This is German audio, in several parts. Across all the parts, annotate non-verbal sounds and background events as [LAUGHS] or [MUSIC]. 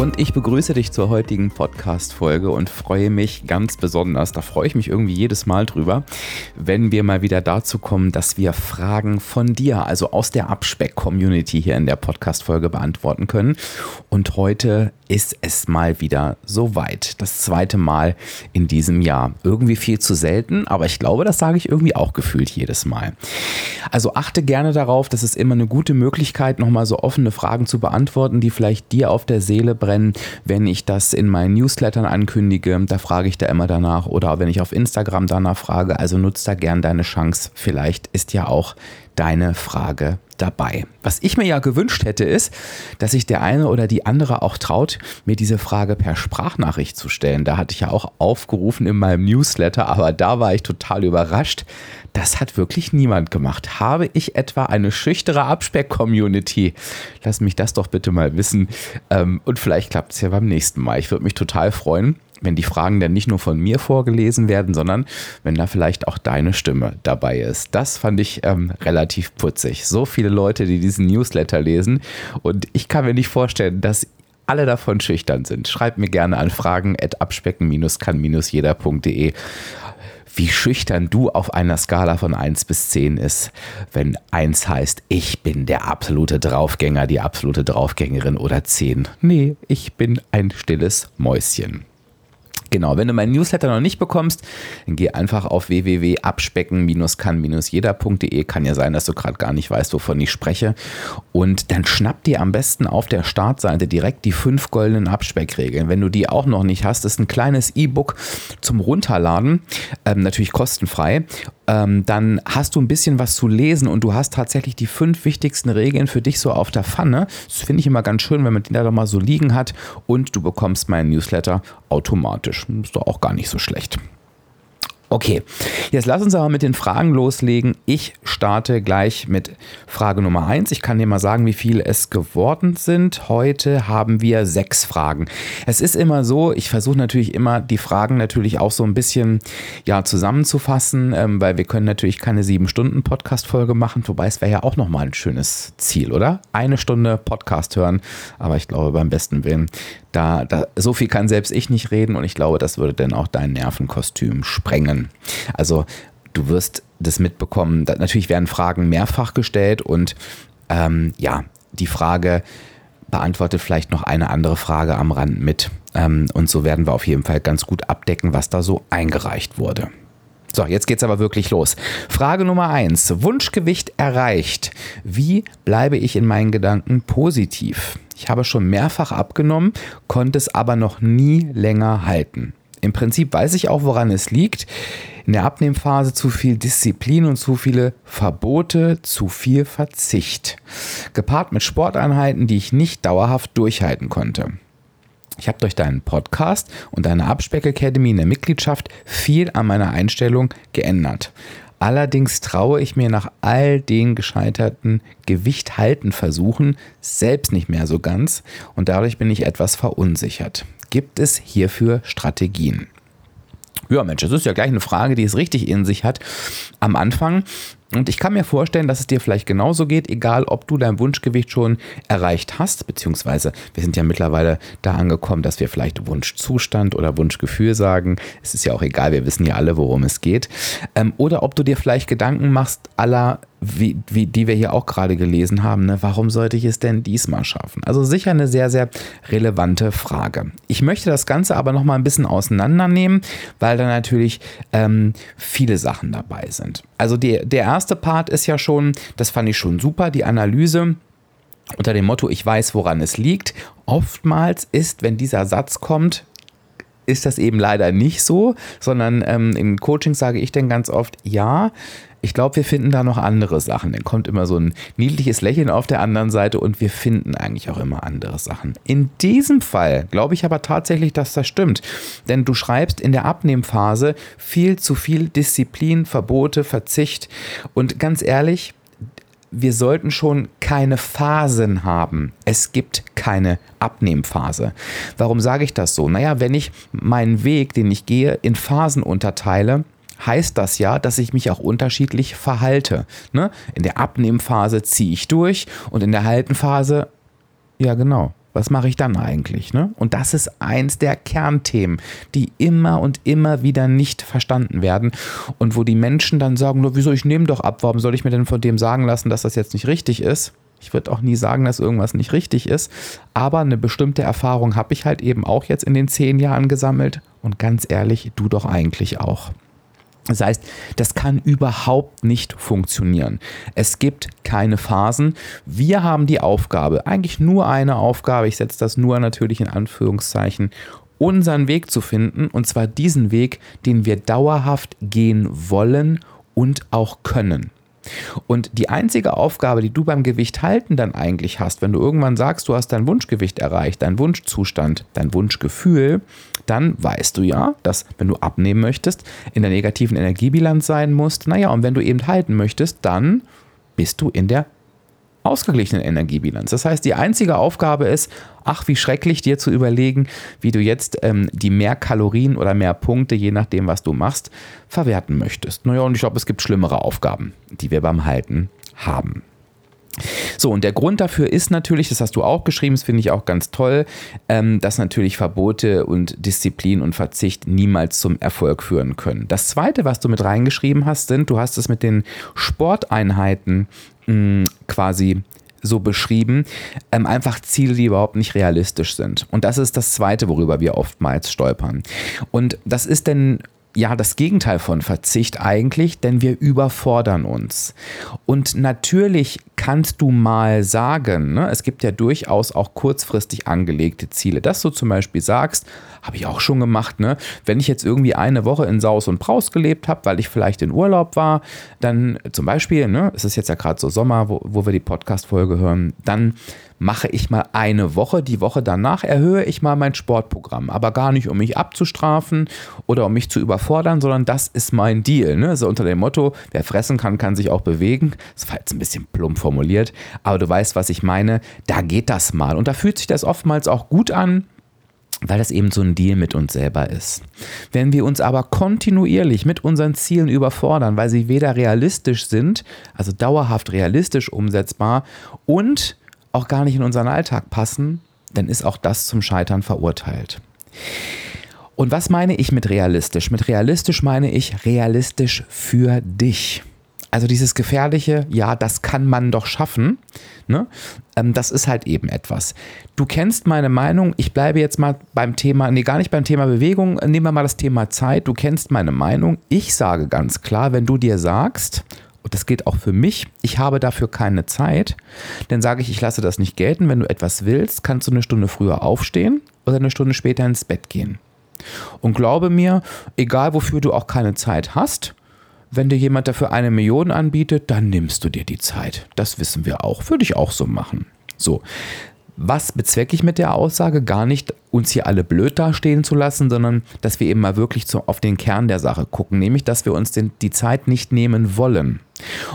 Und ich begrüße dich zur heutigen Podcast-Folge und freue mich ganz besonders, da freue ich mich irgendwie jedes Mal drüber, wenn wir mal wieder dazu kommen, dass wir Fragen von dir, also aus der Abspeck-Community hier in der Podcast-Folge beantworten können. Und heute ist es mal wieder soweit. Das zweite Mal in diesem Jahr. Irgendwie viel zu selten, aber ich glaube, das sage ich irgendwie auch gefühlt jedes Mal. Also achte gerne darauf, das ist immer eine gute Möglichkeit, nochmal so offene Fragen zu beantworten, die vielleicht dir auf der Seele brennen, wenn ich das in meinen Newslettern ankündige. Da frage ich da immer danach oder wenn ich auf Instagram danach frage. Also nutzt da gern deine Chance. Vielleicht ist ja auch deine Frage dabei. Was ich mir ja gewünscht hätte, ist, dass sich der eine oder die andere auch traut, mir diese Frage per Sprachnachricht zu stellen. Da hatte ich ja auch aufgerufen in meinem Newsletter, aber da war ich total überrascht. Das hat wirklich niemand gemacht. Habe ich etwa eine schüchtere Abspeck-Community? Lass mich das doch bitte mal wissen. Ähm, und vielleicht klappt es ja beim nächsten Mal. Ich würde mich total freuen wenn die Fragen dann nicht nur von mir vorgelesen werden, sondern wenn da vielleicht auch deine Stimme dabei ist. Das fand ich ähm, relativ putzig. So viele Leute, die diesen Newsletter lesen und ich kann mir nicht vorstellen, dass alle davon schüchtern sind. Schreib mir gerne an fragen at abspecken-kann-jeder.de wie schüchtern du auf einer Skala von 1 bis 10 ist, wenn 1 heißt, ich bin der absolute Draufgänger, die absolute Draufgängerin oder 10. Nee, ich bin ein stilles Mäuschen. Genau, wenn du meinen Newsletter noch nicht bekommst, dann geh einfach auf www.abspecken-kann-jeder.de. Kann ja sein, dass du gerade gar nicht weißt, wovon ich spreche. Und dann schnapp dir am besten auf der Startseite direkt die fünf goldenen Abspeckregeln. Wenn du die auch noch nicht hast, ist ein kleines E-Book zum Runterladen, ähm, natürlich kostenfrei ähm, dann hast du ein bisschen was zu lesen und du hast tatsächlich die fünf wichtigsten Regeln für dich so auf der Pfanne. Das finde ich immer ganz schön, wenn man die da doch mal so liegen hat und du bekommst meinen Newsletter automatisch. Ist doch auch gar nicht so schlecht. Okay, jetzt lass uns aber mit den Fragen loslegen. Ich starte gleich mit Frage Nummer eins. Ich kann dir mal sagen, wie viele es geworden sind. Heute haben wir sechs Fragen. Es ist immer so, ich versuche natürlich immer die Fragen natürlich auch so ein bisschen ja, zusammenzufassen, ähm, weil wir können natürlich keine sieben Stunden Podcast-Folge machen, wobei es wäre ja auch nochmal ein schönes Ziel, oder? Eine Stunde Podcast hören, aber ich glaube beim besten Willen, da, da so viel kann selbst ich nicht reden und ich glaube, das würde dann auch dein Nervenkostüm sprengen. Also du wirst das mitbekommen. Natürlich werden Fragen mehrfach gestellt und ähm, ja, die Frage beantwortet vielleicht noch eine andere Frage am Rand mit. Ähm, und so werden wir auf jeden Fall ganz gut abdecken, was da so eingereicht wurde. So, jetzt geht's aber wirklich los. Frage Nummer eins: Wunschgewicht erreicht. Wie bleibe ich in meinen Gedanken positiv? Ich habe schon mehrfach abgenommen, konnte es aber noch nie länger halten. Im Prinzip weiß ich auch, woran es liegt. In der Abnehmphase zu viel Disziplin und zu viele Verbote, zu viel Verzicht. Gepaart mit Sporteinheiten, die ich nicht dauerhaft durchhalten konnte. Ich habe durch deinen Podcast und deine Abspeck Academy in der Mitgliedschaft viel an meiner Einstellung geändert. Allerdings traue ich mir nach all den gescheiterten Gewicht halten Versuchen selbst nicht mehr so ganz und dadurch bin ich etwas verunsichert. Gibt es hierfür Strategien? Ja, Mensch, das ist ja gleich eine Frage, die es richtig in sich hat am Anfang. Und ich kann mir vorstellen, dass es dir vielleicht genauso geht, egal ob du dein Wunschgewicht schon erreicht hast, beziehungsweise wir sind ja mittlerweile da angekommen, dass wir vielleicht Wunschzustand oder Wunschgefühl sagen. Es ist ja auch egal, wir wissen ja alle, worum es geht. Ähm, oder ob du dir vielleicht Gedanken machst, aller wie, wie, die wir hier auch gerade gelesen haben, ne? warum sollte ich es denn diesmal schaffen? Also sicher eine sehr, sehr relevante Frage. Ich möchte das Ganze aber noch mal ein bisschen auseinandernehmen, weil da natürlich ähm, viele Sachen dabei sind. Also die, der erste Part ist ja schon, das fand ich schon super, die Analyse unter dem Motto, ich weiß, woran es liegt. Oftmals ist, wenn dieser Satz kommt, ist das eben leider nicht so, sondern ähm, in Coaching sage ich dann ganz oft, ja, ich glaube, wir finden da noch andere Sachen. Dann kommt immer so ein niedliches Lächeln auf der anderen Seite und wir finden eigentlich auch immer andere Sachen. In diesem Fall glaube ich aber tatsächlich, dass das stimmt. Denn du schreibst in der Abnehmphase viel zu viel Disziplin, Verbote, Verzicht. Und ganz ehrlich, wir sollten schon keine Phasen haben. Es gibt keine Abnehmphase. Warum sage ich das so? Naja, wenn ich meinen Weg, den ich gehe, in Phasen unterteile, heißt das ja, dass ich mich auch unterschiedlich verhalte. Ne? In der Abnehmphase ziehe ich durch und in der Haltenphase, ja genau, was mache ich dann eigentlich? Ne? Und das ist eins der Kernthemen, die immer und immer wieder nicht verstanden werden und wo die Menschen dann sagen, nur wieso ich nehme doch ab, warum soll ich mir denn von dem sagen lassen, dass das jetzt nicht richtig ist? Ich würde auch nie sagen, dass irgendwas nicht richtig ist, aber eine bestimmte Erfahrung habe ich halt eben auch jetzt in den zehn Jahren gesammelt und ganz ehrlich, du doch eigentlich auch. Das heißt, das kann überhaupt nicht funktionieren. Es gibt keine Phasen. Wir haben die Aufgabe, eigentlich nur eine Aufgabe, ich setze das nur natürlich in Anführungszeichen, unseren Weg zu finden, und zwar diesen Weg, den wir dauerhaft gehen wollen und auch können. Und die einzige Aufgabe, die du beim Gewicht halten dann eigentlich hast, wenn du irgendwann sagst, du hast dein Wunschgewicht erreicht, dein Wunschzustand, dein Wunschgefühl, dann weißt du ja, dass wenn du abnehmen möchtest, in der negativen Energiebilanz sein musst. Naja, und wenn du eben halten möchtest, dann bist du in der ausgeglichenen Energiebilanz. Das heißt, die einzige Aufgabe ist, ach, wie schrecklich dir zu überlegen, wie du jetzt ähm, die mehr Kalorien oder mehr Punkte, je nachdem, was du machst, verwerten möchtest. Naja, und ich glaube, es gibt schlimmere Aufgaben, die wir beim Halten haben. So, und der Grund dafür ist natürlich, das hast du auch geschrieben, das finde ich auch ganz toll, ähm, dass natürlich Verbote und Disziplin und Verzicht niemals zum Erfolg führen können. Das zweite, was du mit reingeschrieben hast, sind, du hast es mit den Sporteinheiten mh, hm, quasi so beschrieben, ähm, einfach Ziele, die überhaupt nicht realistisch sind. Und das ist das Zweite, worüber wir oftmals stolpern. Und das ist denn ja das Gegenteil von Verzicht eigentlich, denn wir überfordern uns. Und natürlich kannst du mal sagen, ne, es gibt ja durchaus auch kurzfristig angelegte Ziele, dass du zum Beispiel sagst, habe ich auch schon gemacht, ne, wenn ich jetzt irgendwie eine Woche in Saus und Braus gelebt habe, weil ich vielleicht in Urlaub war, dann zum Beispiel, ne, es ist jetzt ja gerade so Sommer, wo, wo wir die Podcast-Folge hören, dann mache ich mal eine Woche. Die Woche danach erhöhe ich mal mein Sportprogramm. Aber gar nicht, um mich abzustrafen oder um mich zu überfordern, sondern das ist mein Deal. Ne? So unter dem Motto, wer fressen kann, kann sich auch bewegen. Das war jetzt ein bisschen plump formuliert, aber du weißt, was ich meine. Da geht das mal. Und da fühlt sich das oftmals auch gut an weil das eben so ein Deal mit uns selber ist. Wenn wir uns aber kontinuierlich mit unseren Zielen überfordern, weil sie weder realistisch sind, also dauerhaft realistisch umsetzbar und auch gar nicht in unseren Alltag passen, dann ist auch das zum Scheitern verurteilt. Und was meine ich mit realistisch? Mit realistisch meine ich realistisch für dich. Also dieses gefährliche, ja, das kann man doch schaffen, ne? Ähm, das ist halt eben etwas. Du kennst meine Meinung, ich bleibe jetzt mal beim Thema, nee, gar nicht beim Thema Bewegung, nehmen wir mal das Thema Zeit. Du kennst meine Meinung. Ich sage ganz klar, wenn du dir sagst, und das gilt auch für mich, ich habe dafür keine Zeit, dann sage ich, ich lasse das nicht gelten. Wenn du etwas willst, kannst du eine Stunde früher aufstehen oder eine Stunde später ins Bett gehen. Und glaube mir, egal wofür du auch keine Zeit hast, wenn dir jemand dafür eine Million anbietet, dann nimmst du dir die Zeit. Das wissen wir auch. Würde ich auch so machen. So. Was bezwecke ich mit der Aussage? Gar nicht, uns hier alle blöd dastehen zu lassen, sondern dass wir eben mal wirklich zu, auf den Kern der Sache gucken, nämlich, dass wir uns den, die Zeit nicht nehmen wollen.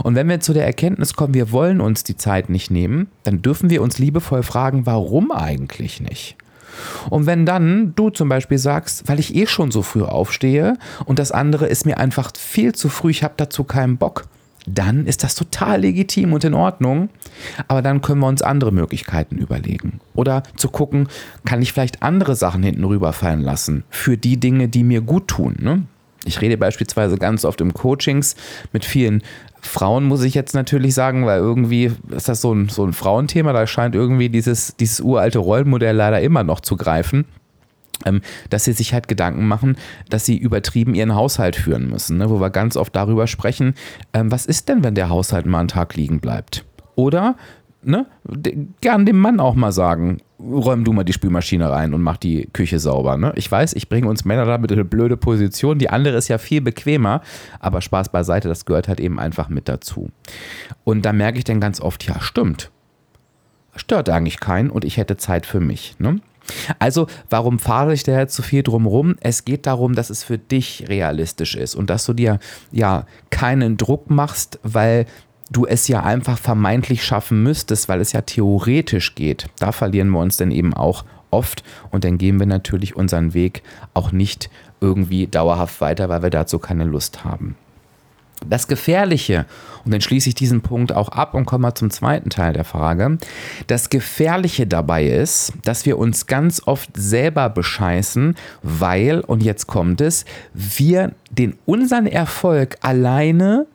Und wenn wir zu der Erkenntnis kommen, wir wollen uns die Zeit nicht nehmen, dann dürfen wir uns liebevoll fragen, warum eigentlich nicht? Und wenn dann du zum Beispiel sagst, weil ich eh schon so früh aufstehe und das andere ist mir einfach viel zu früh, ich habe dazu keinen Bock, dann ist das total legitim und in Ordnung. Aber dann können wir uns andere Möglichkeiten überlegen. Oder zu gucken, kann ich vielleicht andere Sachen hinten rüberfallen lassen für die Dinge, die mir gut tun. Ne? Ich rede beispielsweise ganz oft im Coachings mit vielen Frauen, muss ich jetzt natürlich sagen, weil irgendwie ist das so ein, so ein Frauenthema. Da scheint irgendwie dieses, dieses uralte Rollenmodell leider immer noch zu greifen dass sie sich halt Gedanken machen, dass sie übertrieben ihren Haushalt führen müssen, ne? wo wir ganz oft darüber sprechen, ähm, was ist denn, wenn der Haushalt mal einen Tag liegen bleibt? Oder ne, gern dem Mann auch mal sagen, räum du mal die Spülmaschine rein und mach die Küche sauber. Ne? Ich weiß, ich bringe uns Männer da mit eine blöde Position. Die andere ist ja viel bequemer, aber Spaß beiseite, das gehört halt eben einfach mit dazu. Und da merke ich dann ganz oft, ja, stimmt. Stört eigentlich keinen und ich hätte Zeit für mich. Ne? Also, warum fahre ich da jetzt so viel drum rum? Es geht darum, dass es für dich realistisch ist und dass du dir ja keinen Druck machst, weil du es ja einfach vermeintlich schaffen müsstest, weil es ja theoretisch geht. Da verlieren wir uns dann eben auch oft und dann gehen wir natürlich unseren Weg auch nicht irgendwie dauerhaft weiter, weil wir dazu keine Lust haben. Das Gefährliche, und dann schließe ich diesen Punkt auch ab und komme mal zum zweiten Teil der Frage. Das Gefährliche dabei ist, dass wir uns ganz oft selber bescheißen, weil, und jetzt kommt es, wir den unseren Erfolg alleine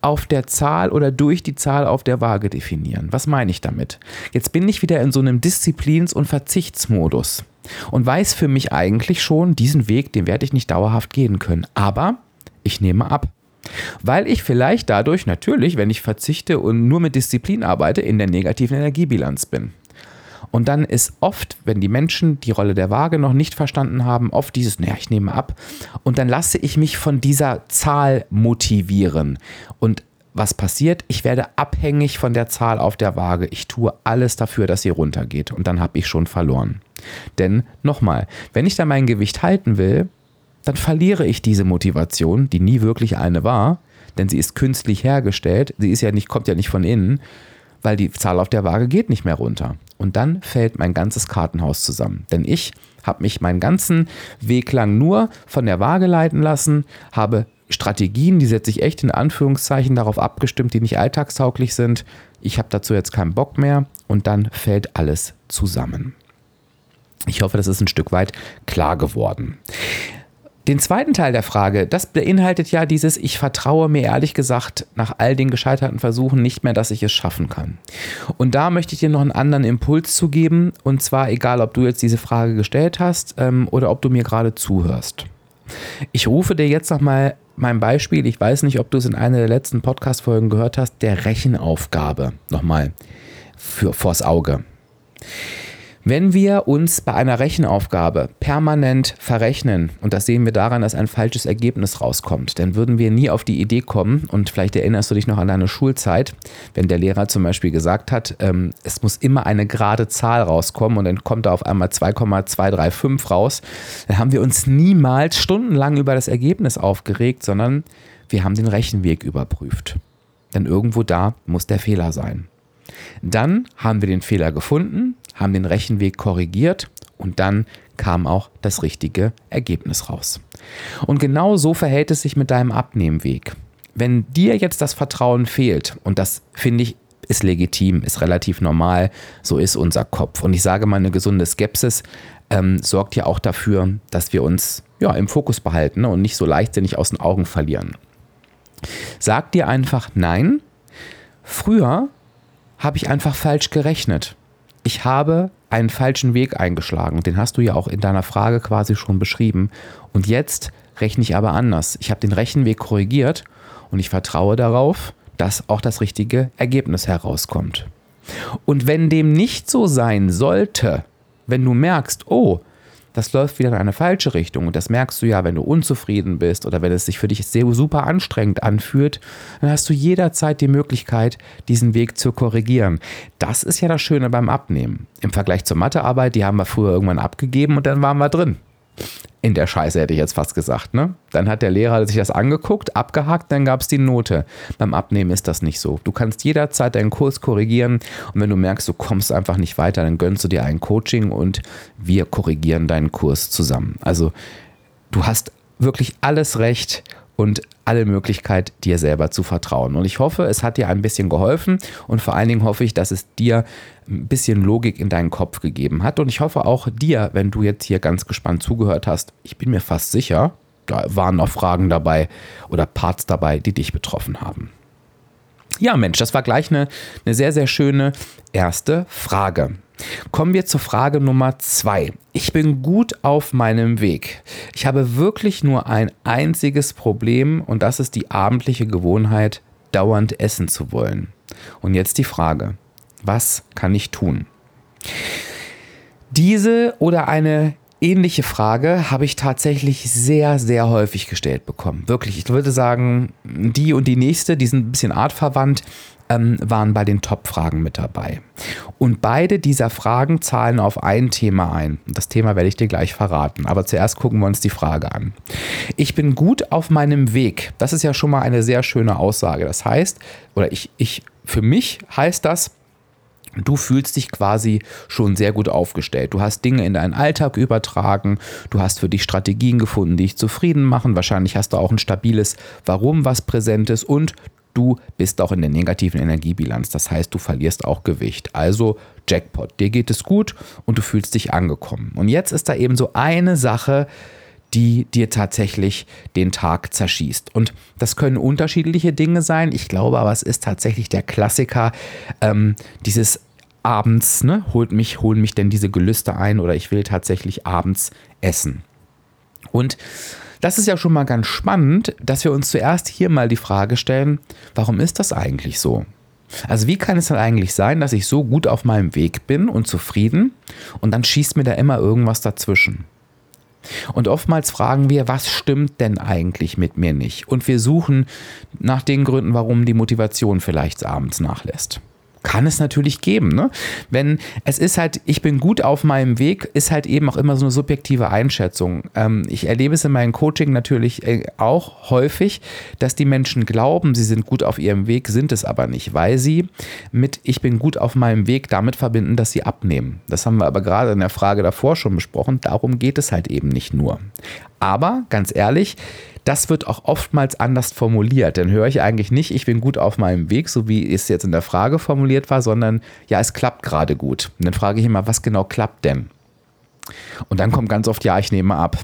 auf der Zahl oder durch die Zahl auf der Waage definieren. Was meine ich damit? Jetzt bin ich wieder in so einem Disziplins- und Verzichtsmodus und weiß für mich eigentlich schon, diesen Weg, den werde ich nicht dauerhaft gehen können. Aber ich nehme ab. Weil ich vielleicht dadurch natürlich, wenn ich verzichte und nur mit Disziplin arbeite, in der negativen Energiebilanz bin. Und dann ist oft, wenn die Menschen die Rolle der Waage noch nicht verstanden haben, oft dieses, naja, ich nehme ab. Und dann lasse ich mich von dieser Zahl motivieren. Und was passiert? Ich werde abhängig von der Zahl auf der Waage. Ich tue alles dafür, dass sie runtergeht. Und dann habe ich schon verloren. Denn nochmal, wenn ich da mein Gewicht halten will, dann verliere ich diese Motivation, die nie wirklich eine war, denn sie ist künstlich hergestellt. Sie ist ja nicht, kommt ja nicht von innen, weil die Zahl auf der Waage geht nicht mehr runter. Und dann fällt mein ganzes Kartenhaus zusammen. Denn ich habe mich meinen ganzen Weg lang nur von der Waage leiten lassen, habe Strategien, die setze ich echt in Anführungszeichen darauf abgestimmt, die nicht alltagstauglich sind. Ich habe dazu jetzt keinen Bock mehr und dann fällt alles zusammen. Ich hoffe, das ist ein Stück weit klar geworden. Den zweiten Teil der Frage, das beinhaltet ja dieses, ich vertraue mir ehrlich gesagt nach all den gescheiterten Versuchen nicht mehr, dass ich es schaffen kann. Und da möchte ich dir noch einen anderen Impuls zu geben, und zwar egal, ob du jetzt diese Frage gestellt hast ähm, oder ob du mir gerade zuhörst. Ich rufe dir jetzt nochmal mein Beispiel, ich weiß nicht, ob du es in einer der letzten Podcast-Folgen gehört hast, der Rechenaufgabe nochmal für, vors Auge. Wenn wir uns bei einer Rechenaufgabe permanent verrechnen, und das sehen wir daran, dass ein falsches Ergebnis rauskommt, dann würden wir nie auf die Idee kommen, und vielleicht erinnerst du dich noch an deine Schulzeit, wenn der Lehrer zum Beispiel gesagt hat, ähm, es muss immer eine gerade Zahl rauskommen und dann kommt da auf einmal 2,235 raus, dann haben wir uns niemals stundenlang über das Ergebnis aufgeregt, sondern wir haben den Rechenweg überprüft. Denn irgendwo da muss der Fehler sein. Dann haben wir den Fehler gefunden, haben den Rechenweg korrigiert und dann kam auch das richtige Ergebnis raus. Und genau so verhält es sich mit deinem Abnehmweg. Wenn dir jetzt das Vertrauen fehlt, und das finde ich ist legitim, ist relativ normal, so ist unser Kopf. Und ich sage mal, eine gesunde Skepsis ähm, sorgt ja auch dafür, dass wir uns ja, im Fokus behalten ne, und nicht so leichtsinnig aus den Augen verlieren. Sag dir einfach nein. Früher habe ich einfach falsch gerechnet. Ich habe einen falschen Weg eingeschlagen. Den hast du ja auch in deiner Frage quasi schon beschrieben. Und jetzt rechne ich aber anders. Ich habe den Rechenweg korrigiert und ich vertraue darauf, dass auch das richtige Ergebnis herauskommt. Und wenn dem nicht so sein sollte, wenn du merkst, oh, das läuft wieder in eine falsche Richtung. Und das merkst du ja, wenn du unzufrieden bist oder wenn es sich für dich sehr super anstrengend anfühlt, dann hast du jederzeit die Möglichkeit, diesen Weg zu korrigieren. Das ist ja das Schöne beim Abnehmen. Im Vergleich zur Mathearbeit, die haben wir früher irgendwann abgegeben und dann waren wir drin in der Scheiße, hätte ich jetzt fast gesagt. Ne? Dann hat der Lehrer sich das angeguckt, abgehakt, dann gab es die Note. Beim Abnehmen ist das nicht so. Du kannst jederzeit deinen Kurs korrigieren und wenn du merkst, du kommst einfach nicht weiter, dann gönnst du dir ein Coaching und wir korrigieren deinen Kurs zusammen. Also du hast wirklich alles recht und alle Möglichkeit, dir selber zu vertrauen. Und ich hoffe, es hat dir ein bisschen geholfen und vor allen Dingen hoffe ich, dass es dir ein bisschen Logik in deinen Kopf gegeben hat. Und ich hoffe auch dir, wenn du jetzt hier ganz gespannt zugehört hast, ich bin mir fast sicher, da waren noch Fragen dabei oder Parts dabei, die dich betroffen haben. Ja, Mensch, das war gleich eine, eine sehr, sehr schöne erste Frage. Kommen wir zur Frage Nummer zwei. Ich bin gut auf meinem Weg. Ich habe wirklich nur ein einziges Problem und das ist die abendliche Gewohnheit, dauernd essen zu wollen. Und jetzt die Frage, Was kann ich tun? Diese oder eine ähnliche Frage habe ich tatsächlich sehr, sehr häufig gestellt bekommen. Wirklich, ich würde sagen, die und die nächste, die sind ein bisschen artverwandt, ähm, waren bei den Top-Fragen mit dabei. Und beide dieser Fragen zahlen auf ein Thema ein. Das Thema werde ich dir gleich verraten. Aber zuerst gucken wir uns die Frage an. Ich bin gut auf meinem Weg. Das ist ja schon mal eine sehr schöne Aussage. Das heißt, oder ich, ich für mich heißt das, Du fühlst dich quasi schon sehr gut aufgestellt. Du hast Dinge in deinen Alltag übertragen, du hast für dich Strategien gefunden, die dich zufrieden machen. Wahrscheinlich hast du auch ein stabiles Warum, was präsent ist und du bist auch in der negativen Energiebilanz. Das heißt, du verlierst auch Gewicht. Also Jackpot, dir geht es gut und du fühlst dich angekommen. Und jetzt ist da eben so eine Sache, die dir tatsächlich den Tag zerschießt. Und das können unterschiedliche Dinge sein. Ich glaube aber, es ist tatsächlich der Klassiker, ähm, dieses abends, ne, holt mich, holen mich denn diese Gelüste ein oder ich will tatsächlich abends essen. Und das ist ja schon mal ganz spannend, dass wir uns zuerst hier mal die Frage stellen, warum ist das eigentlich so? Also wie kann es dann eigentlich sein, dass ich so gut auf meinem Weg bin und zufrieden und dann schießt mir da immer irgendwas dazwischen? Und oftmals fragen wir, was stimmt denn eigentlich mit mir nicht? Und wir suchen nach den Gründen, warum die Motivation vielleicht abends nachlässt kann es natürlich geben. Ne? Wenn es ist halt, ich bin gut auf meinem Weg, ist halt eben auch immer so eine subjektive Einschätzung. Ähm, ich erlebe es in meinem Coaching natürlich äh, auch häufig, dass die Menschen glauben, sie sind gut auf ihrem Weg, sind es aber nicht, weil sie mit ich bin gut auf meinem Weg damit verbinden, dass sie abnehmen. Das haben wir aber gerade in der Frage davor schon besprochen. Darum geht es halt eben nicht nur. Aber ganz ehrlich, das wird auch oftmals anders formuliert. Dann höre ich eigentlich nicht, ich bin gut auf meinem Weg, so wie es jetzt in der Frage formuliert war, sondern ja, es klappt gerade gut. Und dann frage ich immer, was genau klappt denn? Und dann kommt ganz oft, ja, ich nehme ab.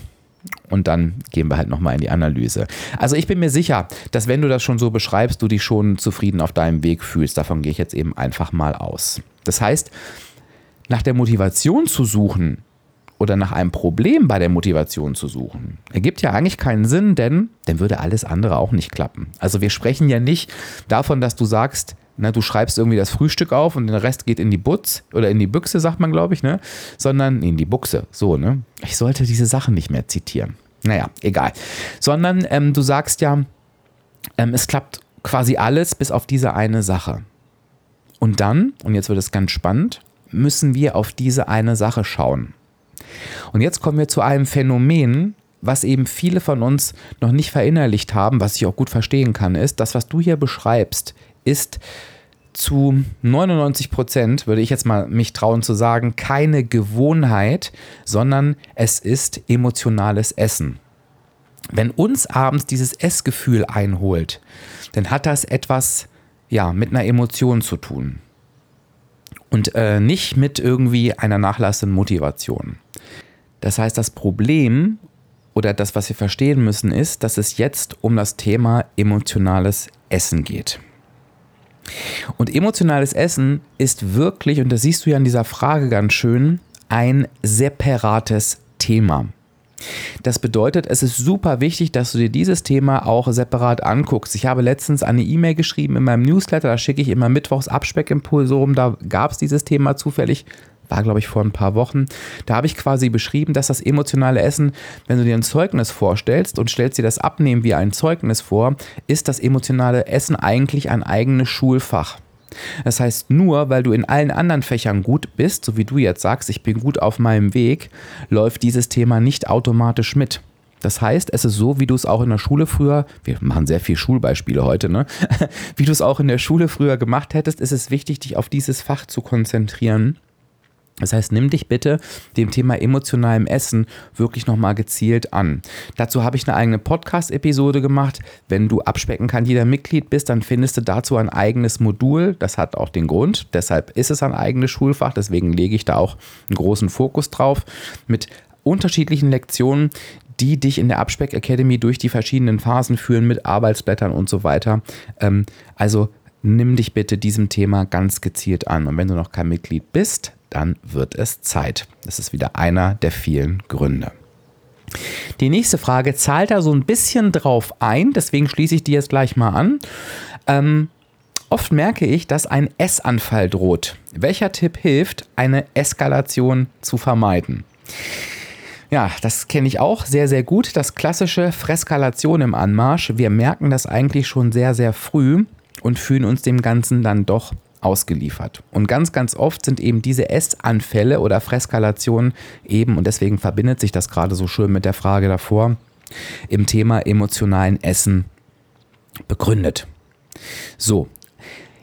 Und dann gehen wir halt nochmal in die Analyse. Also ich bin mir sicher, dass wenn du das schon so beschreibst, du dich schon zufrieden auf deinem Weg fühlst. Davon gehe ich jetzt eben einfach mal aus. Das heißt, nach der Motivation zu suchen, oder nach einem Problem bei der Motivation zu suchen, ergibt ja eigentlich keinen Sinn, denn dann würde alles andere auch nicht klappen. Also wir sprechen ja nicht davon, dass du sagst, na, du schreibst irgendwie das Frühstück auf und der Rest geht in die Butz oder in die Büchse, sagt man, glaube ich, ne? Sondern in die Buchse, so, ne? Ich sollte diese Sachen nicht mehr zitieren. Naja, egal. Sondern ähm, du sagst ja, ähm, es klappt quasi alles bis auf diese eine Sache. Und dann, und jetzt wird es ganz spannend, müssen wir auf diese eine Sache schauen. Und jetzt kommen wir zu einem Phänomen, was eben viele von uns noch nicht verinnerlicht haben, was ich auch gut verstehen kann, ist, das, was du hier beschreibst, ist zu 99 Prozent, würde ich jetzt mal mich trauen zu sagen, keine Gewohnheit, sondern es ist emotionales Essen. Wenn uns abends dieses Essgefühl einholt, dann hat das etwas ja, mit einer Emotion zu tun. Und äh, nicht mit irgendwie einer nachlassenden Motivation. Das heißt, das Problem oder das, was wir verstehen müssen, ist, dass es jetzt um das Thema emotionales Essen geht. Und emotionales Essen ist wirklich, und das siehst du ja in dieser Frage ganz schön, ein separates Thema. Das bedeutet, es ist super wichtig, dass du dir dieses Thema auch separat anguckst. Ich habe letztens eine E-Mail geschrieben in meinem Newsletter, da schicke ich immer Mittwochs Abspeckimpulse rum, da gab es dieses Thema zufällig war glaube ich vor ein paar Wochen. Da habe ich quasi beschrieben, dass das emotionale Essen, wenn du dir ein Zeugnis vorstellst und stellst dir das Abnehmen wie ein Zeugnis vor, ist das emotionale Essen eigentlich ein eigenes Schulfach. Das heißt, nur weil du in allen anderen Fächern gut bist, so wie du jetzt sagst, ich bin gut auf meinem Weg, läuft dieses Thema nicht automatisch mit. Das heißt, es ist so, wie du es auch in der Schule früher, wir machen sehr viel Schulbeispiele heute, ne? [LAUGHS] wie du es auch in der Schule früher gemacht hättest, ist es wichtig, dich auf dieses Fach zu konzentrieren das heißt, nimm dich bitte dem Thema emotionalem Essen wirklich nochmal gezielt an. Dazu habe ich eine eigene Podcast-Episode gemacht. Wenn du abspecken kann jeder Mitglied bist, dann findest du dazu ein eigenes Modul. Das hat auch den Grund. Deshalb ist es ein eigenes Schulfach. Deswegen lege ich da auch einen großen Fokus drauf mit unterschiedlichen Lektionen, die dich in der Abspeck Academy durch die verschiedenen Phasen führen mit Arbeitsblättern und so weiter. Ähm, also nimm dich bitte diesem Thema ganz gezielt an. Und wenn du noch kein Mitglied bist, dann wird es Zeit. Das ist wieder einer der vielen Gründe. Die nächste Frage zahlt da so ein bisschen drauf ein, deswegen schließe ich die jetzt gleich mal an. Ähm, Oft merke ich, dass ein Essanfall droht. Welcher Tipp hilft, eine Eskalation zu vermeiden? Ja, das kenne ich auch sehr, sehr gut. Das klassische Freskalation im Anmarsch. Wir merken das eigentlich schon sehr, sehr früh und fühlen uns dem Ganzen dann doch ausgeliefert. Und ganz, ganz oft sind eben diese Essanfälle oder Freskalationen eben, und deswegen verbindet sich das gerade so schön mit der Frage davor, im Thema emotionalen Essen begründet. So,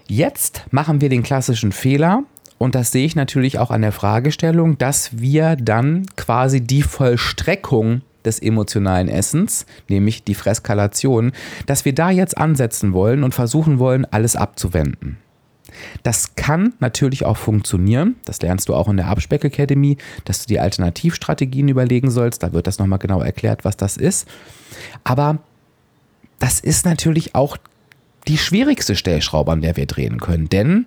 jetzt machen wir den klassischen Fehler und das sehe ich natürlich auch an der Fragestellung, dass wir dann quasi die Vollstreckung des emotionalen Essens, nämlich die Freskalation, dass wir da jetzt ansetzen wollen und versuchen wollen, alles abzuwenden. Das kann natürlich auch funktionieren. Das lernst du auch in der Abspeck Academy, dass du die Alternativstrategien überlegen sollst. Da wird das nochmal genau erklärt, was das ist. Aber das ist natürlich auch die schwierigste Stellschraube, an der wir drehen können. Denn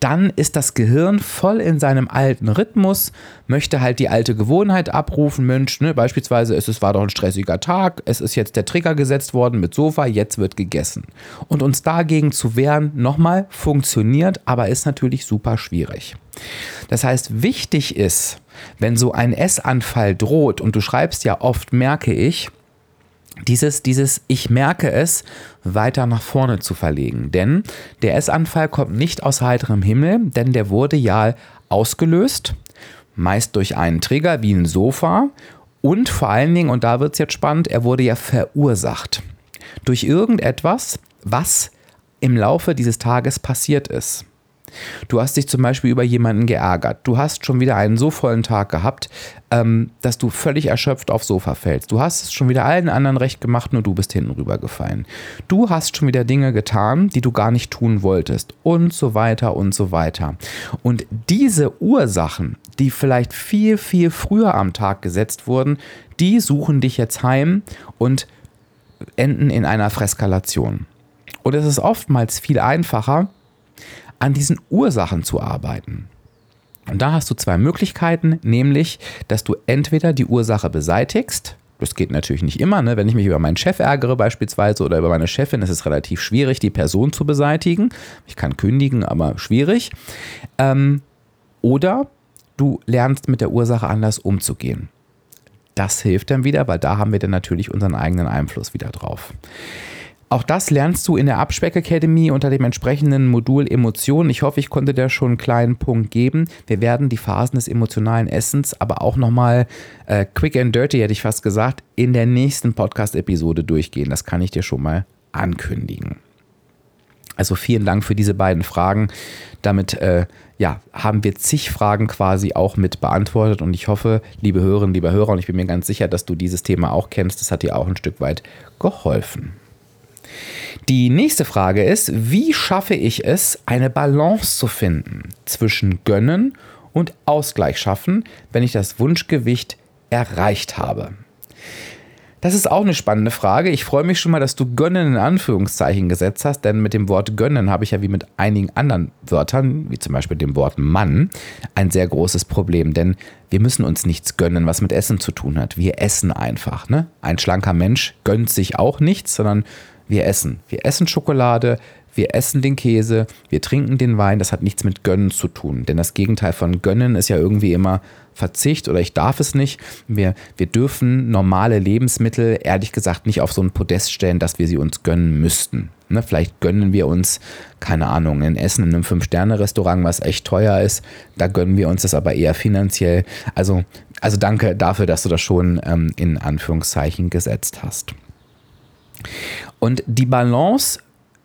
dann ist das Gehirn voll in seinem alten Rhythmus, möchte halt die alte Gewohnheit abrufen. Mensch, ne, beispielsweise es, es war doch ein stressiger Tag, es ist jetzt der Trigger gesetzt worden mit Sofa, jetzt wird gegessen. Und uns dagegen zu wehren, nochmal, funktioniert, aber ist natürlich super schwierig. Das heißt, wichtig ist, wenn so ein Essanfall droht, und du schreibst ja oft, merke ich, dieses, dieses Ich merke es weiter nach vorne zu verlegen. Denn der Essanfall kommt nicht aus heiterem Himmel, denn der wurde ja ausgelöst, meist durch einen Trigger wie ein Sofa und vor allen Dingen, und da wird es jetzt spannend, er wurde ja verursacht durch irgendetwas, was im Laufe dieses Tages passiert ist. Du hast dich zum Beispiel über jemanden geärgert. Du hast schon wieder einen so vollen Tag gehabt, ähm, dass du völlig erschöpft aufs Sofa fällst. Du hast es schon wieder allen anderen recht gemacht, nur du bist hinten rübergefallen. Du hast schon wieder Dinge getan, die du gar nicht tun wolltest. Und so weiter und so weiter. Und diese Ursachen, die vielleicht viel, viel früher am Tag gesetzt wurden, die suchen dich jetzt heim und enden in einer Freskalation. Und es ist oftmals viel einfacher, an diesen Ursachen zu arbeiten. Und da hast du zwei Möglichkeiten, nämlich, dass du entweder die Ursache beseitigst, das geht natürlich nicht immer, ne? wenn ich mich über meinen Chef ärgere beispielsweise oder über meine Chefin, ist es relativ schwierig, die Person zu beseitigen. Ich kann kündigen, aber schwierig. Ähm, oder du lernst mit der Ursache anders umzugehen. Das hilft dann wieder, weil da haben wir dann natürlich unseren eigenen Einfluss wieder drauf. Auch das lernst du in der Abspeck Academy unter dem entsprechenden Modul Emotionen. Ich hoffe, ich konnte dir schon einen kleinen Punkt geben. Wir werden die Phasen des emotionalen Essens, aber auch nochmal äh, quick and dirty, hätte ich fast gesagt, in der nächsten Podcast-Episode durchgehen. Das kann ich dir schon mal ankündigen. Also vielen Dank für diese beiden Fragen. Damit äh, ja, haben wir zig Fragen quasi auch mit beantwortet und ich hoffe, liebe Hörerinnen, liebe Hörer, und ich bin mir ganz sicher, dass du dieses Thema auch kennst, das hat dir auch ein Stück weit geholfen. Die nächste Frage ist, wie schaffe ich es, eine Balance zu finden zwischen Gönnen und Ausgleich schaffen, wenn ich das Wunschgewicht erreicht habe? Das ist auch eine spannende Frage. Ich freue mich schon mal, dass du gönnen in Anführungszeichen gesetzt hast, denn mit dem Wort gönnen habe ich ja wie mit einigen anderen Wörtern, wie zum Beispiel dem Wort Mann, ein sehr großes Problem, denn wir müssen uns nichts gönnen, was mit Essen zu tun hat. Wir essen einfach. Ne? Ein schlanker Mensch gönnt sich auch nichts, sondern wir essen. Wir essen Schokolade, wir essen den Käse, wir trinken den Wein. Das hat nichts mit Gönnen zu tun. Denn das Gegenteil von Gönnen ist ja irgendwie immer Verzicht oder ich darf es nicht. Wir, wir dürfen normale Lebensmittel ehrlich gesagt nicht auf so ein Podest stellen, dass wir sie uns gönnen müssten. Ne, vielleicht gönnen wir uns, keine Ahnung, ein Essen in einem Fünf-Sterne-Restaurant, was echt teuer ist. Da gönnen wir uns das aber eher finanziell. Also, also danke dafür, dass du das schon ähm, in Anführungszeichen gesetzt hast. Und die Balance,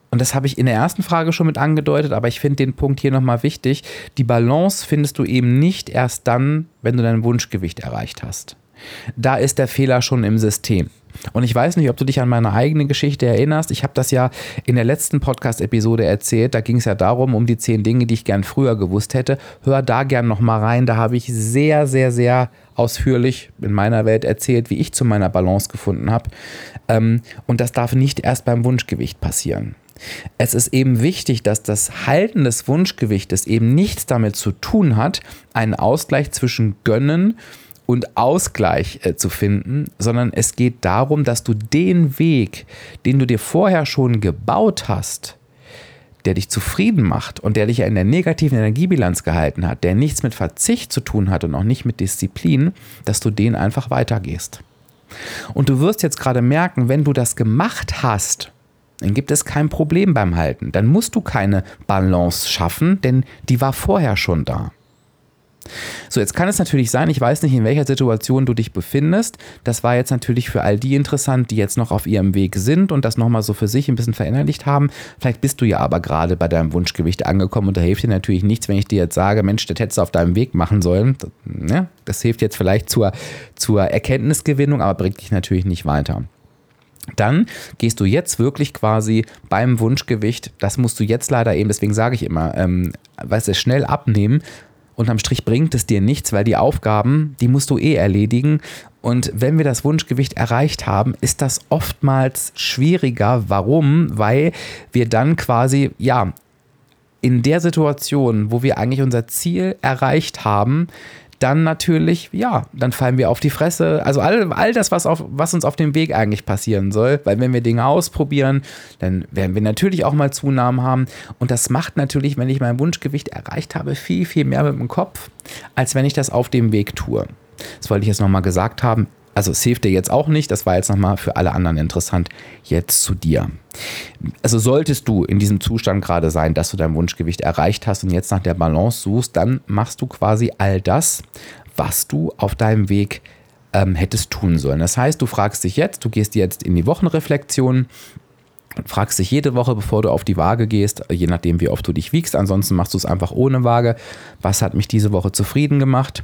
und das habe ich in der ersten Frage schon mit angedeutet, aber ich finde den Punkt hier nochmal wichtig, die Balance findest du eben nicht erst dann, wenn du dein Wunschgewicht erreicht hast. Da ist der Fehler schon im System. Und ich weiß nicht, ob du dich an meine eigene Geschichte erinnerst. Ich habe das ja in der letzten Podcast-Episode erzählt. Da ging es ja darum, um die zehn Dinge, die ich gern früher gewusst hätte. Hör da gern nochmal rein. Da habe ich sehr, sehr, sehr ausführlich in meiner Welt erzählt, wie ich zu meiner Balance gefunden habe. Ähm, und das darf nicht erst beim Wunschgewicht passieren. Es ist eben wichtig, dass das Halten des Wunschgewichtes eben nichts damit zu tun hat, einen Ausgleich zwischen Gönnen und Ausgleich äh, zu finden, sondern es geht darum, dass du den Weg, den du dir vorher schon gebaut hast, der dich zufrieden macht und der dich ja in der negativen Energiebilanz gehalten hat, der nichts mit Verzicht zu tun hat und auch nicht mit Disziplin, dass du den einfach weitergehst. Und du wirst jetzt gerade merken, wenn du das gemacht hast, dann gibt es kein Problem beim Halten. Dann musst du keine Balance schaffen, denn die war vorher schon da. So, jetzt kann es natürlich sein, ich weiß nicht, in welcher Situation du dich befindest. Das war jetzt natürlich für all die interessant, die jetzt noch auf ihrem Weg sind und das nochmal so für sich ein bisschen verinnerlicht haben. Vielleicht bist du ja aber gerade bei deinem Wunschgewicht angekommen und da hilft dir natürlich nichts, wenn ich dir jetzt sage, Mensch, das hättest du auf deinem Weg machen sollen. Das hilft jetzt vielleicht zur, zur Erkenntnisgewinnung, aber bringt dich natürlich nicht weiter. Dann gehst du jetzt wirklich quasi beim Wunschgewicht, das musst du jetzt leider eben, deswegen sage ich immer, ähm, weißt du, schnell abnehmen, unterm Strich bringt es dir nichts, weil die Aufgaben, die musst du eh erledigen. Und wenn wir das Wunschgewicht erreicht haben, ist das oftmals schwieriger. Warum? Weil wir dann quasi, ja, in der Situation, wo wir eigentlich unser Ziel erreicht haben, dann natürlich, ja, dann fallen wir auf die Fresse. Also all, all das, was, auf, was uns auf dem Weg eigentlich passieren soll. Weil wenn wir Dinge ausprobieren, dann werden wir natürlich auch mal Zunahmen haben. Und das macht natürlich, wenn ich mein Wunschgewicht erreicht habe, viel, viel mehr mit dem Kopf, als wenn ich das auf dem Weg tue. Das wollte ich jetzt nochmal gesagt haben. Also es hilft dir jetzt auch nicht, das war jetzt nochmal für alle anderen interessant, jetzt zu dir. Also solltest du in diesem Zustand gerade sein, dass du dein Wunschgewicht erreicht hast und jetzt nach der Balance suchst, dann machst du quasi all das, was du auf deinem Weg ähm, hättest tun sollen. Das heißt, du fragst dich jetzt, du gehst jetzt in die Wochenreflexion, fragst dich jede Woche, bevor du auf die Waage gehst, je nachdem, wie oft du dich wiegst, ansonsten machst du es einfach ohne Waage, was hat mich diese Woche zufrieden gemacht?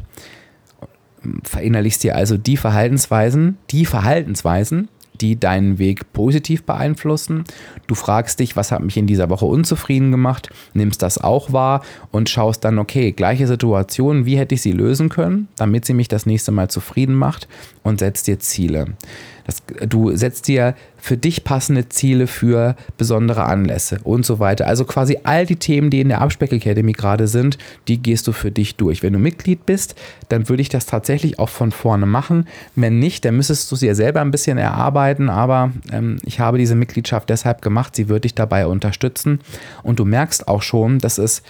Verinnerlichst dir also die Verhaltensweisen, die Verhaltensweisen, die deinen Weg positiv beeinflussen. Du fragst dich, was hat mich in dieser Woche unzufrieden gemacht, nimmst das auch wahr und schaust dann, okay, gleiche Situation, wie hätte ich sie lösen können, damit sie mich das nächste Mal zufrieden macht und setzt dir Ziele. Das, du setzt dir für dich passende Ziele für besondere Anlässe und so weiter. Also quasi all die Themen, die in der Abspeck gerade sind, die gehst du für dich durch. Wenn du Mitglied bist, dann würde ich das tatsächlich auch von vorne machen. Wenn nicht, dann müsstest du sie ja selber ein bisschen erarbeiten. Aber ähm, ich habe diese Mitgliedschaft deshalb gemacht. Sie wird dich dabei unterstützen. Und du merkst auch schon, dass es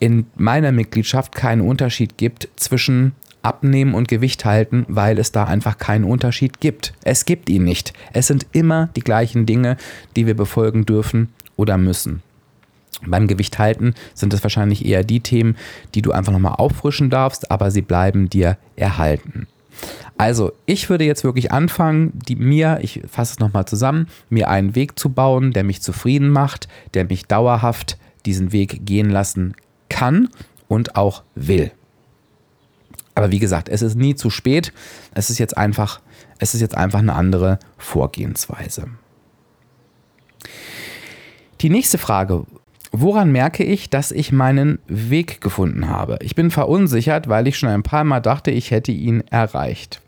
in meiner Mitgliedschaft keinen Unterschied gibt zwischen Abnehmen und Gewicht halten, weil es da einfach keinen Unterschied gibt. Es gibt ihn nicht. Es sind immer die gleichen Dinge, die wir befolgen dürfen oder müssen. Beim Gewicht halten sind es wahrscheinlich eher die Themen, die du einfach nochmal auffrischen darfst, aber sie bleiben dir erhalten. Also, ich würde jetzt wirklich anfangen, die, mir, ich fasse es nochmal zusammen, mir einen Weg zu bauen, der mich zufrieden macht, der mich dauerhaft diesen Weg gehen lassen kann und auch will. Aber wie gesagt, es ist nie zu spät. Es ist jetzt einfach, es ist jetzt einfach eine andere Vorgehensweise. Die nächste Frage. Woran merke ich, dass ich meinen Weg gefunden habe? Ich bin verunsichert, weil ich schon ein paar Mal dachte, ich hätte ihn erreicht.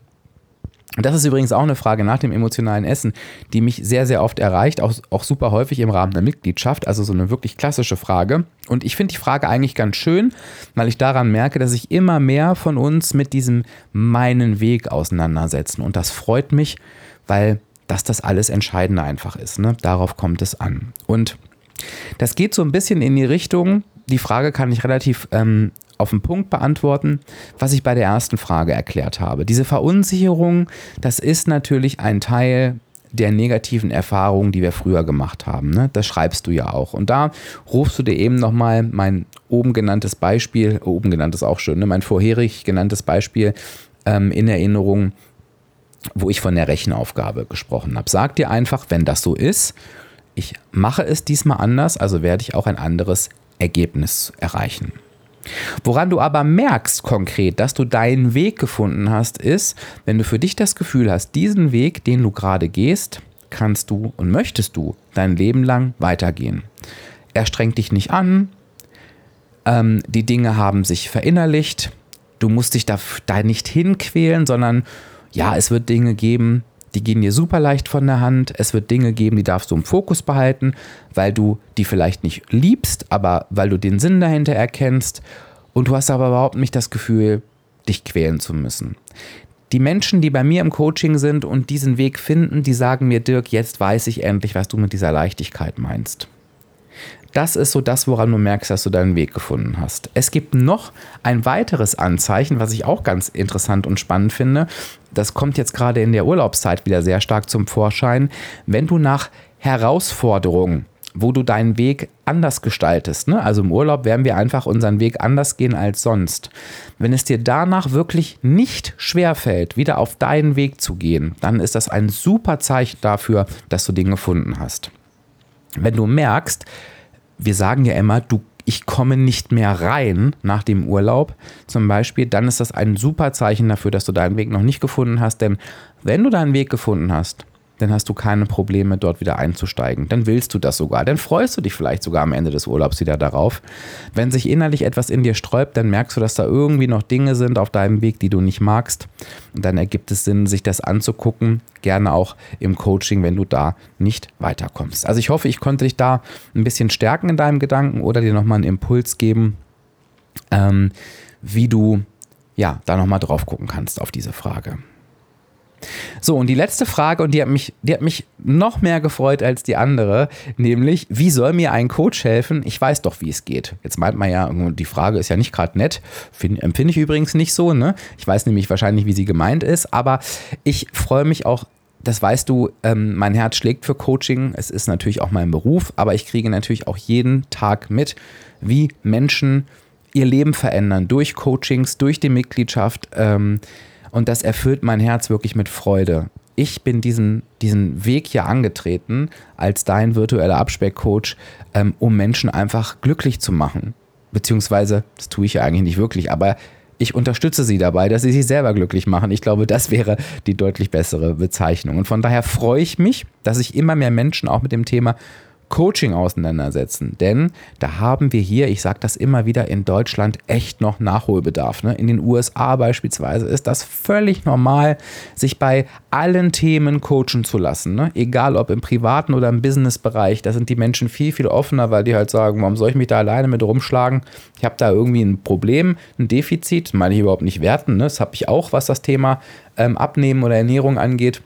Das ist übrigens auch eine Frage nach dem emotionalen Essen, die mich sehr, sehr oft erreicht, auch, auch super häufig im Rahmen der Mitgliedschaft, also so eine wirklich klassische Frage. Und ich finde die Frage eigentlich ganz schön, weil ich daran merke, dass sich immer mehr von uns mit diesem meinen Weg auseinandersetzen. Und das freut mich, weil das das alles Entscheidende einfach ist. Ne? Darauf kommt es an. Und das geht so ein bisschen in die Richtung, die Frage kann ich relativ ähm, auf den Punkt beantworten, was ich bei der ersten Frage erklärt habe. Diese Verunsicherung, das ist natürlich ein Teil der negativen Erfahrungen, die wir früher gemacht haben. Ne? Das schreibst du ja auch. Und da rufst du dir eben nochmal mein oben genanntes Beispiel, oben genanntes auch schön, ne? mein vorherig genanntes Beispiel ähm, in Erinnerung, wo ich von der Rechenaufgabe gesprochen habe. Sag dir einfach, wenn das so ist, ich mache es diesmal anders, also werde ich auch ein anderes Ergebnis erreichen. Woran du aber merkst konkret, dass du deinen Weg gefunden hast, ist, wenn du für dich das Gefühl hast, diesen Weg, den du gerade gehst, kannst du und möchtest du dein Leben lang weitergehen. Er strengt dich nicht an, ähm, die Dinge haben sich verinnerlicht, du musst dich da, da nicht hinquälen, sondern ja, es wird Dinge geben, die gehen dir super leicht von der Hand. Es wird Dinge geben, die darfst du im Fokus behalten, weil du die vielleicht nicht liebst, aber weil du den Sinn dahinter erkennst. Und du hast aber überhaupt nicht das Gefühl, dich quälen zu müssen. Die Menschen, die bei mir im Coaching sind und diesen Weg finden, die sagen mir, Dirk, jetzt weiß ich endlich, was du mit dieser Leichtigkeit meinst. Das ist so das, woran du merkst, dass du deinen Weg gefunden hast. Es gibt noch ein weiteres Anzeichen, was ich auch ganz interessant und spannend finde. Das kommt jetzt gerade in der Urlaubszeit wieder sehr stark zum Vorschein. Wenn du nach Herausforderungen wo du deinen Weg anders gestaltest. Ne? Also im Urlaub werden wir einfach unseren Weg anders gehen als sonst. Wenn es dir danach wirklich nicht schwer fällt, wieder auf deinen Weg zu gehen, dann ist das ein super Zeichen dafür, dass du den gefunden hast. Wenn du merkst, wir sagen ja immer, du ich komme nicht mehr rein nach dem Urlaub zum Beispiel, dann ist das ein super Zeichen dafür, dass du deinen Weg noch nicht gefunden hast. Denn wenn du deinen Weg gefunden hast, dann hast du keine Probleme, dort wieder einzusteigen. Dann willst du das sogar. Dann freust du dich vielleicht sogar am Ende des Urlaubs wieder darauf. Wenn sich innerlich etwas in dir sträubt, dann merkst du, dass da irgendwie noch Dinge sind auf deinem Weg, die du nicht magst. Und dann ergibt es Sinn, sich das anzugucken. Gerne auch im Coaching, wenn du da nicht weiterkommst. Also ich hoffe, ich konnte dich da ein bisschen stärken in deinem Gedanken oder dir nochmal einen Impuls geben, ähm, wie du ja da nochmal drauf gucken kannst auf diese Frage. So, und die letzte Frage, und die hat mich, die hat mich noch mehr gefreut als die andere, nämlich, wie soll mir ein Coach helfen? Ich weiß doch, wie es geht. Jetzt meint man ja, die Frage ist ja nicht gerade nett, empfinde ich übrigens nicht so, ne? Ich weiß nämlich wahrscheinlich, wie sie gemeint ist, aber ich freue mich auch das weißt du, ähm, mein Herz schlägt für Coaching. Es ist natürlich auch mein Beruf, aber ich kriege natürlich auch jeden Tag mit, wie Menschen ihr Leben verändern durch Coachings, durch die Mitgliedschaft. Ähm, und das erfüllt mein Herz wirklich mit Freude. Ich bin diesen, diesen Weg hier angetreten als dein virtueller Abspeckcoach, ähm, um Menschen einfach glücklich zu machen. Beziehungsweise, das tue ich ja eigentlich nicht wirklich, aber ich unterstütze sie dabei, dass sie sich selber glücklich machen. Ich glaube, das wäre die deutlich bessere Bezeichnung. Und von daher freue ich mich, dass sich immer mehr Menschen auch mit dem Thema Coaching auseinandersetzen. Denn da haben wir hier, ich sage das immer wieder, in Deutschland echt noch Nachholbedarf. Ne? In den USA beispielsweise ist das völlig normal, sich bei allen Themen coachen zu lassen. Ne? Egal ob im privaten oder im Businessbereich, da sind die Menschen viel, viel offener, weil die halt sagen, warum soll ich mich da alleine mit rumschlagen? Ich habe da irgendwie ein Problem, ein Defizit, meine ich überhaupt nicht werten. Ne? Das habe ich auch, was das Thema ähm, Abnehmen oder Ernährung angeht.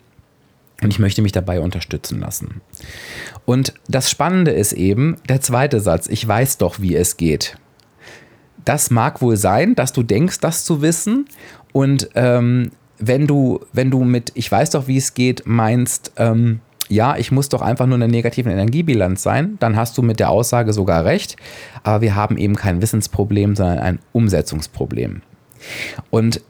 Und ich möchte mich dabei unterstützen lassen. Und das Spannende ist eben der zweite Satz, ich weiß doch, wie es geht. Das mag wohl sein, dass du denkst, das zu wissen. Und ähm, wenn, du, wenn du mit ich weiß doch, wie es geht, meinst, ähm, ja, ich muss doch einfach nur eine negative Energiebilanz sein, dann hast du mit der Aussage sogar recht. Aber wir haben eben kein Wissensproblem, sondern ein Umsetzungsproblem. Und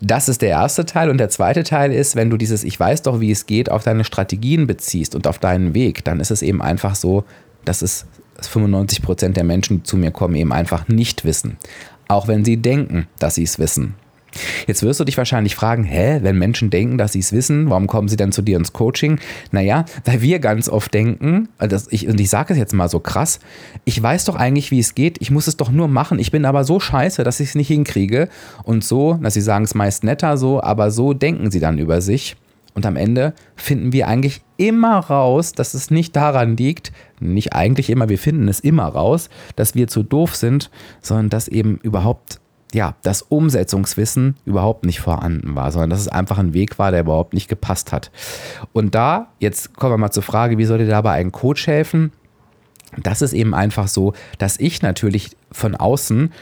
das ist der erste Teil. Und der zweite Teil ist, wenn du dieses Ich weiß doch, wie es geht, auf deine Strategien beziehst und auf deinen Weg, dann ist es eben einfach so, dass es 95 Prozent der Menschen, die zu mir kommen, eben einfach nicht wissen. Auch wenn sie denken, dass sie es wissen. Jetzt wirst du dich wahrscheinlich fragen, hä, wenn Menschen denken, dass sie es wissen, warum kommen sie dann zu dir ins Coaching? Naja, weil wir ganz oft denken, also ich, und ich sage es jetzt mal so krass, ich weiß doch eigentlich, wie es geht, ich muss es doch nur machen, ich bin aber so scheiße, dass ich es nicht hinkriege. Und so, dass sie sagen es meist netter so, aber so denken sie dann über sich. Und am Ende finden wir eigentlich immer raus, dass es nicht daran liegt, nicht eigentlich immer, wir finden es immer raus, dass wir zu doof sind, sondern dass eben überhaupt ja, das Umsetzungswissen überhaupt nicht vorhanden war, sondern dass es einfach ein Weg war, der überhaupt nicht gepasst hat. Und da, jetzt kommen wir mal zur Frage, wie soll dir dabei ein Coach helfen? Das ist eben einfach so, dass ich natürlich von außen,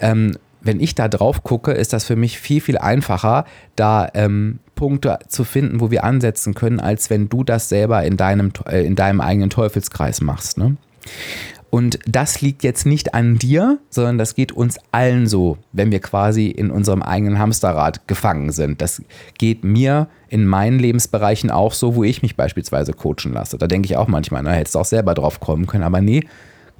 ähm, wenn ich da drauf gucke, ist das für mich viel, viel einfacher, da ähm, Punkte zu finden, wo wir ansetzen können, als wenn du das selber in deinem, äh, in deinem eigenen Teufelskreis machst. Ne? Und das liegt jetzt nicht an dir, sondern das geht uns allen so, wenn wir quasi in unserem eigenen Hamsterrad gefangen sind. Das geht mir in meinen Lebensbereichen auch so, wo ich mich beispielsweise coachen lasse. Da denke ich auch manchmal, na, hättest du auch selber drauf kommen können. Aber nee,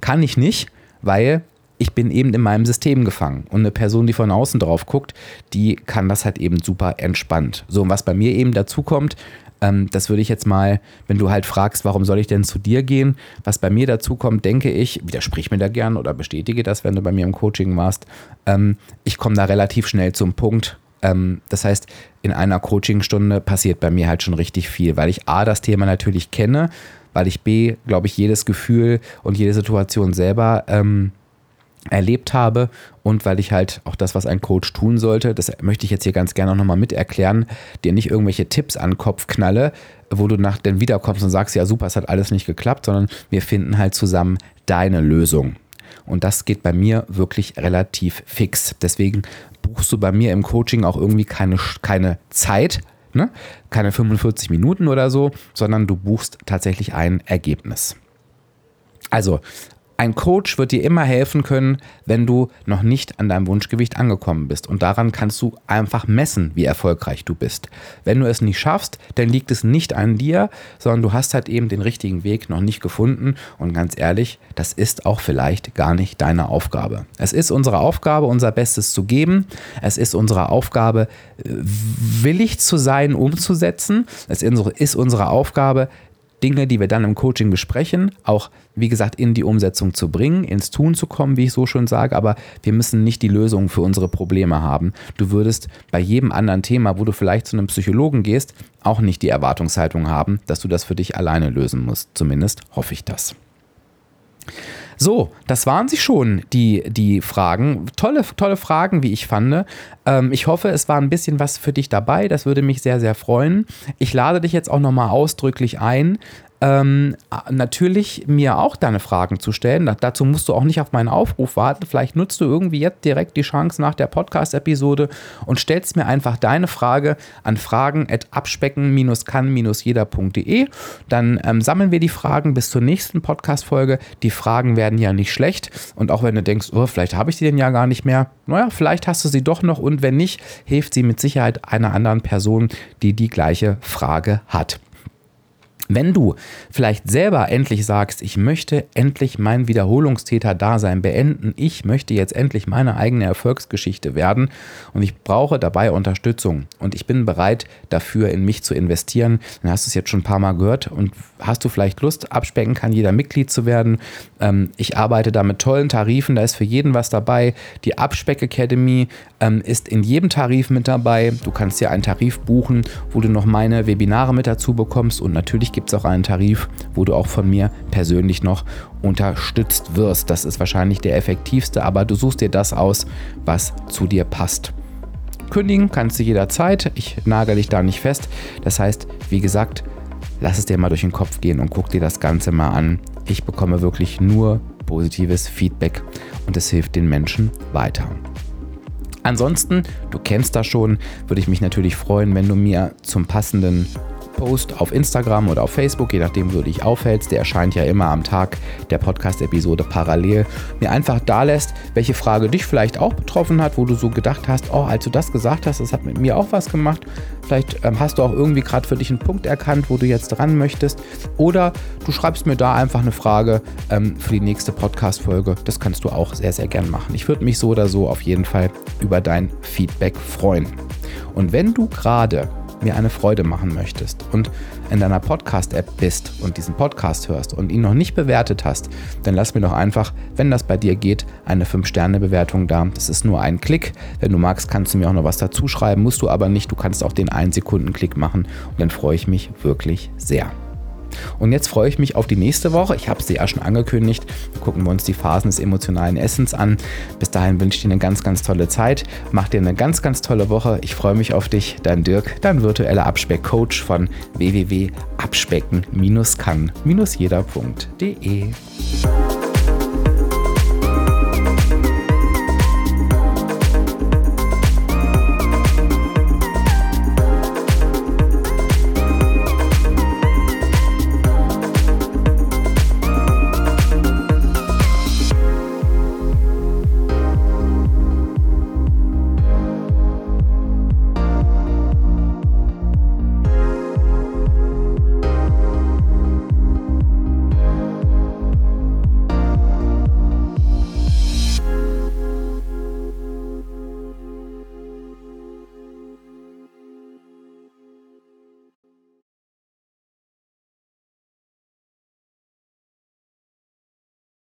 kann ich nicht, weil ich bin eben in meinem System gefangen. Und eine Person, die von außen drauf guckt, die kann das halt eben super entspannt. So, und was bei mir eben dazu kommt, ähm, das würde ich jetzt mal, wenn du halt fragst, warum soll ich denn zu dir gehen? Was bei mir dazu kommt, denke ich, widersprich mir da gern oder bestätige das, wenn du bei mir im Coaching warst. Ähm, ich komme da relativ schnell zum Punkt. Ähm, das heißt, in einer Coachingstunde passiert bei mir halt schon richtig viel, weil ich A, das Thema natürlich kenne, weil ich B, glaube ich, jedes Gefühl und jede Situation selber ähm, erlebt habe und weil ich halt auch das, was ein Coach tun sollte, das möchte ich jetzt hier ganz gerne auch nochmal mit erklären, dir nicht irgendwelche Tipps an den Kopf knalle, wo du nach dann wiederkommst und sagst, ja super, es hat alles nicht geklappt, sondern wir finden halt zusammen deine Lösung. Und das geht bei mir wirklich relativ fix. Deswegen buchst du bei mir im Coaching auch irgendwie keine, keine Zeit, ne? keine 45 Minuten oder so, sondern du buchst tatsächlich ein Ergebnis. Also ein Coach wird dir immer helfen können, wenn du noch nicht an deinem Wunschgewicht angekommen bist. Und daran kannst du einfach messen, wie erfolgreich du bist. Wenn du es nicht schaffst, dann liegt es nicht an dir, sondern du hast halt eben den richtigen Weg noch nicht gefunden. Und ganz ehrlich, das ist auch vielleicht gar nicht deine Aufgabe. Es ist unsere Aufgabe, unser Bestes zu geben. Es ist unsere Aufgabe, willig zu sein, umzusetzen. Es ist unsere Aufgabe, Dinge, die wir dann im Coaching besprechen, auch, wie gesagt, in die Umsetzung zu bringen, ins Tun zu kommen, wie ich so schon sage, aber wir müssen nicht die Lösung für unsere Probleme haben. Du würdest bei jedem anderen Thema, wo du vielleicht zu einem Psychologen gehst, auch nicht die Erwartungshaltung haben, dass du das für dich alleine lösen musst. Zumindest hoffe ich das. So, das waren sie schon, die, die Fragen. Tolle, tolle Fragen, wie ich fand. Ähm, ich hoffe, es war ein bisschen was für dich dabei. Das würde mich sehr, sehr freuen. Ich lade dich jetzt auch nochmal ausdrücklich ein, ähm, natürlich mir auch deine Fragen zu stellen. dazu musst du auch nicht auf meinen Aufruf warten. Vielleicht nutzt du irgendwie jetzt direkt die Chance nach der Podcast-Episode und stellst mir einfach deine Frage an fragen.abspecken-kann-jeder.de. Dann ähm, sammeln wir die Fragen bis zur nächsten Podcast-Folge. Die Fragen werden ja nicht schlecht. Und auch wenn du denkst, oh, vielleicht habe ich sie denn ja gar nicht mehr, naja, vielleicht hast du sie doch noch. Und wenn nicht, hilft sie mit Sicherheit einer anderen Person, die die gleiche Frage hat. Wenn du vielleicht selber endlich sagst, ich möchte endlich mein Wiederholungstäter-Dasein beenden, ich möchte jetzt endlich meine eigene Erfolgsgeschichte werden und ich brauche dabei Unterstützung und ich bin bereit dafür in mich zu investieren, dann hast du es jetzt schon ein paar Mal gehört und hast du vielleicht Lust, abspecken kann jeder Mitglied zu werden. Ähm, ich arbeite da mit tollen Tarifen, da ist für jeden was dabei. Die Abspeck Academy ähm, ist in jedem Tarif mit dabei. Du kannst dir einen Tarif buchen, wo du noch meine Webinare mit dazu bekommst und natürlich gibt es auch einen Tarif, wo du auch von mir persönlich noch unterstützt wirst. Das ist wahrscheinlich der effektivste, aber du suchst dir das aus, was zu dir passt. Kündigen kannst du jederzeit. Ich nagel dich da nicht fest. Das heißt, wie gesagt, lass es dir mal durch den Kopf gehen und guck dir das Ganze mal an. Ich bekomme wirklich nur positives Feedback und es hilft den Menschen weiter. Ansonsten, du kennst das schon, würde ich mich natürlich freuen, wenn du mir zum passenden Post auf Instagram oder auf Facebook, je nachdem, wo du dich aufhältst, der erscheint ja immer am Tag der Podcast-Episode parallel, mir einfach da lässt, welche Frage dich vielleicht auch betroffen hat, wo du so gedacht hast, oh, als du das gesagt hast, das hat mit mir auch was gemacht. Vielleicht ähm, hast du auch irgendwie gerade für dich einen Punkt erkannt, wo du jetzt dran möchtest. Oder du schreibst mir da einfach eine Frage ähm, für die nächste Podcast-Folge. Das kannst du auch sehr, sehr gern machen. Ich würde mich so oder so auf jeden Fall über dein Feedback freuen. Und wenn du gerade mir eine Freude machen möchtest und in deiner Podcast-App bist und diesen Podcast hörst und ihn noch nicht bewertet hast, dann lass mir doch einfach, wenn das bei dir geht, eine 5-Sterne-Bewertung da. Das ist nur ein Klick. Wenn du magst, kannst du mir auch noch was dazu schreiben, musst du aber nicht. Du kannst auch den 1-Sekunden-Klick machen und dann freue ich mich wirklich sehr. Und jetzt freue ich mich auf die nächste Woche. Ich habe sie ja schon angekündigt. Gucken wir uns die Phasen des emotionalen Essens an. Bis dahin wünsche ich dir eine ganz, ganz tolle Zeit. Mach dir eine ganz, ganz tolle Woche. Ich freue mich auf dich. Dein Dirk, dein virtueller Abspeck-Coach von www.abspecken-kann-jeder.de.